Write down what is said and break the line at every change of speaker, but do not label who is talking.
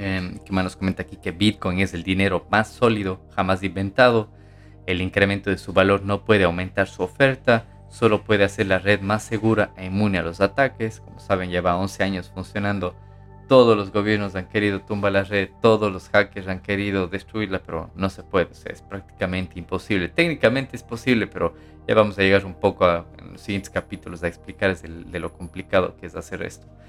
Em, eh, que nos comenta aquí que Bitcoin es el dinero más sólido jamás inventado. El incremento de su valor no puede aumentar su oferta, solo puede hacer la red más segura e inmune a los ataques. Como saben, lleva 11 años funcionando. Todos los gobiernos han querido tumbar la red, todos los hackers han querido destruirla, pero no se puede. es prácticamente imposible. Técnicamente es posible, pero ya vamos a llegar un poco a, en los siguientes capítulos a explicar de lo complicado que es hacer esto.